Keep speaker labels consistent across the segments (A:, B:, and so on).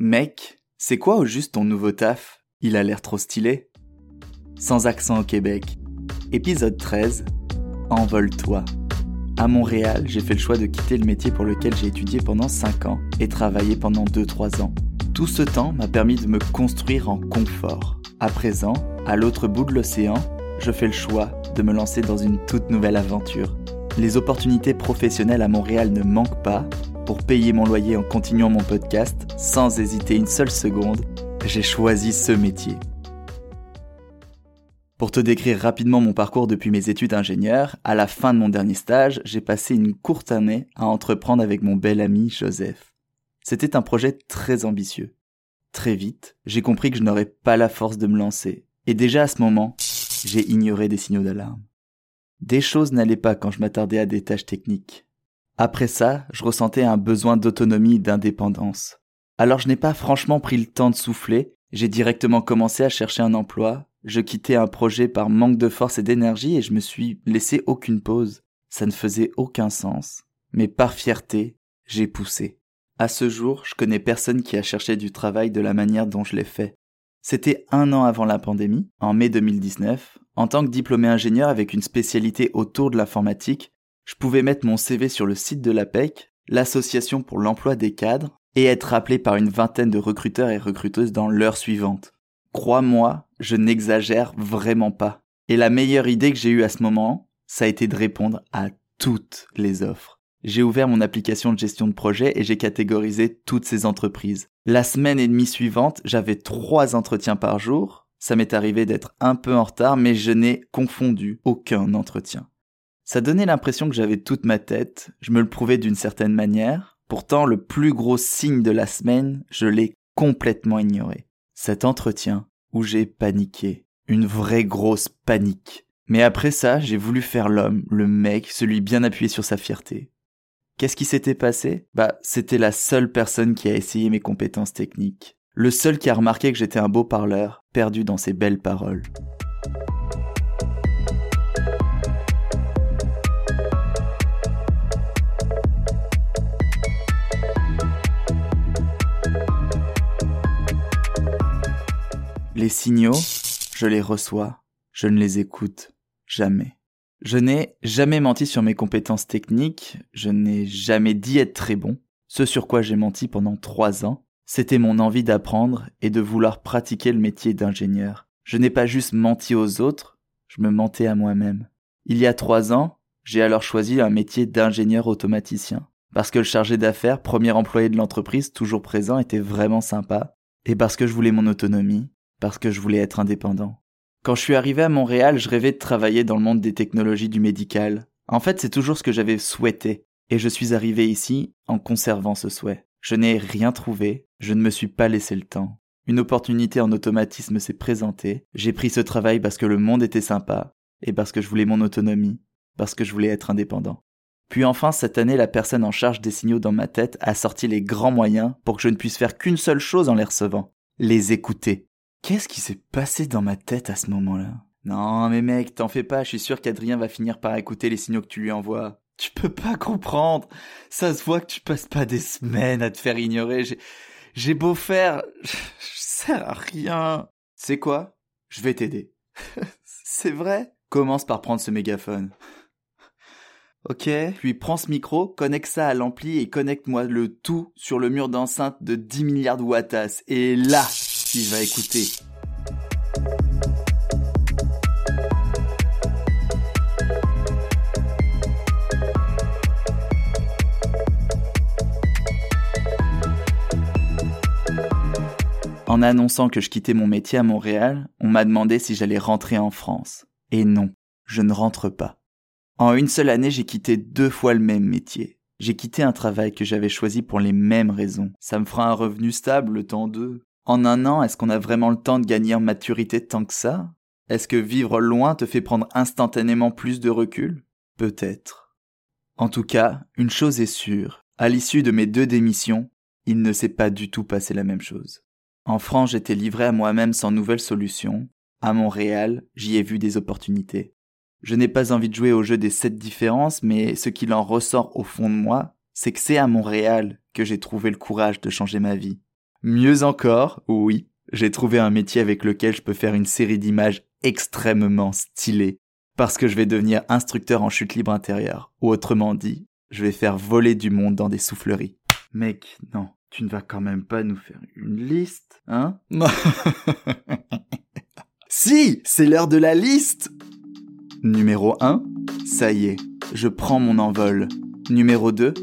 A: Mec, c'est quoi au juste ton nouveau taf? Il a l'air trop stylé. Sans accent au Québec. Épisode 13. Envole-toi. À Montréal, j'ai fait le choix de quitter le métier pour lequel j'ai étudié pendant 5 ans et travaillé pendant 2-3 ans. Tout ce temps m'a permis de me construire en confort. À présent, à l'autre bout de l'océan, je fais le choix de me lancer dans une toute nouvelle aventure. Les opportunités professionnelles à Montréal ne manquent pas. Pour payer mon loyer en continuant mon podcast, sans hésiter une seule seconde, j'ai choisi ce métier. Pour te décrire rapidement mon parcours depuis mes études d'ingénieur, à la fin de mon dernier stage, j'ai passé une courte année à entreprendre avec mon bel ami Joseph. C'était un projet très ambitieux. Très vite, j'ai compris que je n'aurais pas la force de me lancer. Et déjà à ce moment, j'ai ignoré des signaux d'alarme. Des choses n'allaient pas quand je m'attardais à des tâches techniques. Après ça, je ressentais un besoin d'autonomie et d'indépendance. Alors je n'ai pas franchement pris le temps de souffler, j'ai directement commencé à chercher un emploi, je quittais un projet par manque de force et d'énergie et je me suis laissé aucune pause. Ça ne faisait aucun sens. Mais par fierté, j'ai poussé. À ce jour, je connais personne qui a cherché du travail de la manière dont je l'ai fait. C'était un an avant la pandémie, en mai 2019. En tant que diplômé ingénieur avec une spécialité autour de l'informatique, je pouvais mettre mon CV sur le site de l'APEC, l'association pour l'emploi des cadres, et être appelé par une vingtaine de recruteurs et recruteuses dans l'heure suivante. Crois-moi, je n'exagère vraiment pas. Et la meilleure idée que j'ai eue à ce moment, ça a été de répondre à toutes les offres. J'ai ouvert mon application de gestion de projet et j'ai catégorisé toutes ces entreprises. La semaine et demie suivante, j'avais trois entretiens par jour. Ça m'est arrivé d'être un peu en retard, mais je n'ai confondu aucun entretien. Ça donnait l'impression que j'avais toute ma tête, je me le prouvais d'une certaine manière. Pourtant, le plus gros signe de la semaine, je l'ai complètement ignoré. Cet entretien où j'ai paniqué. Une vraie grosse panique. Mais après ça, j'ai voulu faire l'homme, le mec, celui bien appuyé sur sa fierté. Qu'est-ce qui s'était passé? Bah, c'était la seule personne qui a essayé mes compétences techniques. Le seul qui a remarqué que j'étais un beau parleur, perdu dans ses belles paroles. Les signaux, je les reçois, je ne les écoute jamais. Je n'ai jamais menti sur mes compétences techniques, je n'ai jamais dit être très bon. Ce sur quoi j'ai menti pendant trois ans, c'était mon envie d'apprendre et de vouloir pratiquer le métier d'ingénieur. Je n'ai pas juste menti aux autres, je me mentais à moi-même. Il y a trois ans, j'ai alors choisi un métier d'ingénieur automaticien. Parce que le chargé d'affaires, premier employé de l'entreprise, toujours présent, était vraiment sympa. Et parce que je voulais mon autonomie, parce que je voulais être indépendant. Quand je suis arrivé à Montréal, je rêvais de travailler dans le monde des technologies du médical. En fait, c'est toujours ce que j'avais souhaité. Et je suis arrivé ici en conservant ce souhait. Je n'ai rien trouvé, je ne me suis pas laissé le temps. Une opportunité en automatisme s'est présentée, j'ai pris ce travail parce que le monde était sympa, et parce que je voulais mon autonomie, parce que je voulais être indépendant. Puis enfin, cette année, la personne en charge des signaux dans ma tête a sorti les grands moyens pour que je ne puisse faire qu'une seule chose en les recevant, les écouter. Qu'est-ce qui s'est passé dans ma tête à ce moment-là? Non, mais mec, t'en fais pas, je suis sûr qu'Adrien va finir par écouter les signaux que tu lui envoies. Tu peux pas comprendre. Ça se voit que tu passes pas des semaines à te faire ignorer. J'ai, beau faire, je, sers à rien. C'est quoi? Je vais t'aider. C'est vrai? Commence par prendre ce mégaphone. Ok, puis prends ce micro, connecte ça à l'ampli et connecte-moi le tout sur le mur d'enceinte de 10 milliards de wattas. Et là, il va écouter. En annonçant que je quittais mon métier à Montréal, on m'a demandé si j'allais rentrer en France. Et non, je ne rentre pas. En une seule année, j'ai quitté deux fois le même métier. J'ai quitté un travail que j'avais choisi pour les mêmes raisons. Ça me fera un revenu stable le temps d'eux. En un an, est-ce qu'on a vraiment le temps de gagner en maturité tant que ça? Est-ce que vivre loin te fait prendre instantanément plus de recul? Peut-être. En tout cas, une chose est sûre, à l'issue de mes deux démissions, il ne s'est pas du tout passé la même chose. En France, j'étais livré à moi-même sans nouvelle solution. À Montréal, j'y ai vu des opportunités. Je n'ai pas envie de jouer au jeu des sept différences, mais ce qu'il en ressort au fond de moi, c'est que c'est à Montréal que j'ai trouvé le courage de changer ma vie. Mieux encore, oui, j'ai trouvé un métier avec lequel je peux faire une série d'images extrêmement stylées, parce que je vais devenir instructeur en chute libre intérieure, ou autrement dit, je vais faire voler du monde dans des souffleries. Mec, non, tu ne vas quand même pas nous faire une liste, hein? Si, c'est l'heure de la liste Numéro 1, ça y est, je prends mon envol. Numéro 2,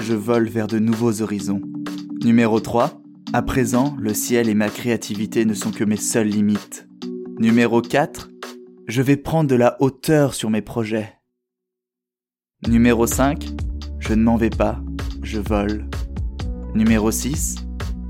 A: je vole vers de nouveaux horizons. Numéro 3, à présent, le ciel et ma créativité ne sont que mes seules limites. Numéro 4, je vais prendre de la hauteur sur mes projets. Numéro 5, je ne m'en vais pas, je vole. Numéro 6,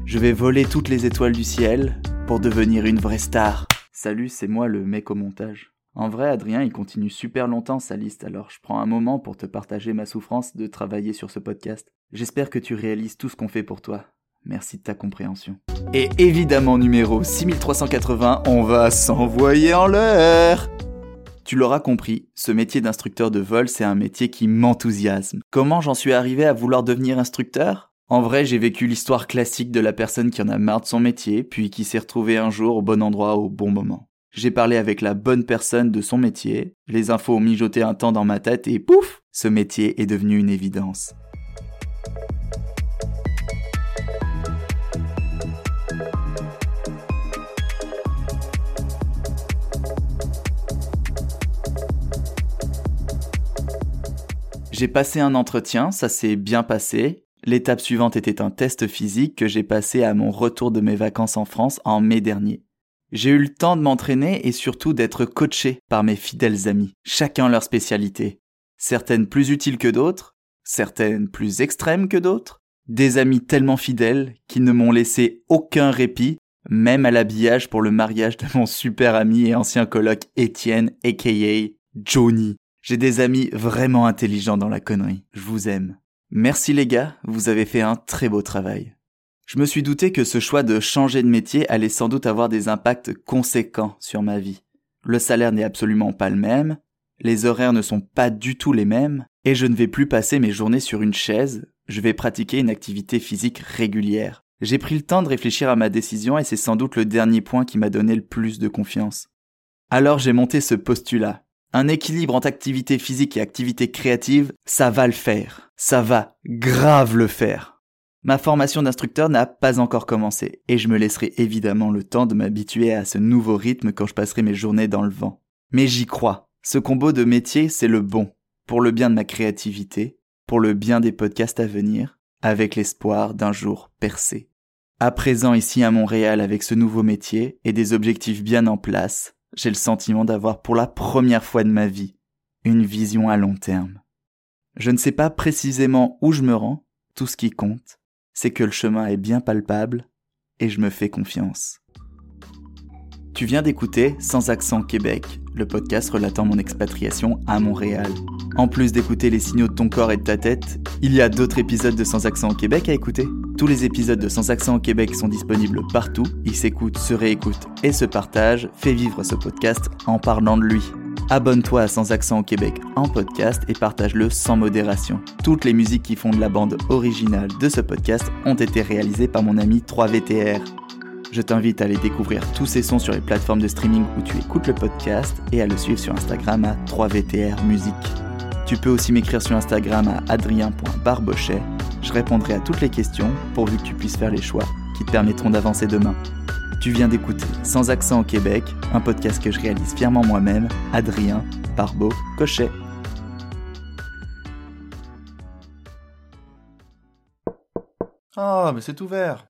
A: je vais voler toutes les étoiles du ciel pour devenir une vraie star. Salut, c'est moi le mec au montage. En vrai, Adrien, il continue super longtemps sa liste, alors je prends un moment pour te partager ma souffrance de travailler sur ce podcast. J'espère que tu réalises tout ce qu'on fait pour toi. Merci de ta compréhension. Et évidemment, numéro 6380, on va s'envoyer en l'air tu l'auras compris, ce métier d'instructeur de vol, c'est un métier qui m'enthousiasme. Comment j'en suis arrivé à vouloir devenir instructeur? En vrai, j'ai vécu l'histoire classique de la personne qui en a marre de son métier, puis qui s'est retrouvée un jour au bon endroit au bon moment. J'ai parlé avec la bonne personne de son métier, les infos ont mijoté un temps dans ma tête et pouf, ce métier est devenu une évidence. J'ai passé un entretien, ça s'est bien passé. L'étape suivante était un test physique que j'ai passé à mon retour de mes vacances en France en mai dernier. J'ai eu le temps de m'entraîner et surtout d'être coaché par mes fidèles amis, chacun leur spécialité. Certaines plus utiles que d'autres, certaines plus extrêmes que d'autres, des amis tellement fidèles qui ne m'ont laissé aucun répit, même à l'habillage pour le mariage de mon super ami et ancien coloc Étienne, aka Johnny. J'ai des amis vraiment intelligents dans la connerie. Je vous aime. Merci les gars, vous avez fait un très beau travail. Je me suis douté que ce choix de changer de métier allait sans doute avoir des impacts conséquents sur ma vie. Le salaire n'est absolument pas le même, les horaires ne sont pas du tout les mêmes, et je ne vais plus passer mes journées sur une chaise, je vais pratiquer une activité physique régulière. J'ai pris le temps de réfléchir à ma décision et c'est sans doute le dernier point qui m'a donné le plus de confiance. Alors j'ai monté ce postulat. Un équilibre entre activité physique et activité créative, ça va le faire. Ça va grave le faire. Ma formation d'instructeur n'a pas encore commencé et je me laisserai évidemment le temps de m'habituer à ce nouveau rythme quand je passerai mes journées dans le vent. Mais j'y crois. Ce combo de métiers, c'est le bon. Pour le bien de ma créativité, pour le bien des podcasts à venir, avec l'espoir d'un jour percer. À présent ici à Montréal avec ce nouveau métier et des objectifs bien en place, j'ai le sentiment d'avoir pour la première fois de ma vie une vision à long terme. Je ne sais pas précisément où je me rends, tout ce qui compte, c'est que le chemin est bien palpable et je me fais confiance. Tu viens d'écouter Sans accent Québec, le podcast relatant mon expatriation à Montréal. En plus d'écouter les signaux de ton corps et de ta tête, il y a d'autres épisodes de Sans accent au Québec à écouter. Tous les épisodes de Sans accent au Québec sont disponibles partout. Ils s'écoutent, se réécoutent et se partagent. Fais vivre ce podcast en parlant de lui. Abonne-toi à Sans accent au Québec en podcast et partage-le sans modération. Toutes les musiques qui font de la bande originale de ce podcast ont été réalisées par mon ami 3VTR. Je t'invite à aller découvrir tous ces sons sur les plateformes de streaming où tu écoutes le podcast et à le suivre sur Instagram à 3VTR Musique. Tu peux aussi m'écrire sur Instagram à adrien.barbochet. Je répondrai à toutes les questions pourvu que tu puisses faire les choix qui te permettront d'avancer demain. Tu viens d'écouter Sans accent au Québec, un podcast que je réalise fièrement moi-même, Adrien Barbeau Cochet.
B: Ah, mais c'est ouvert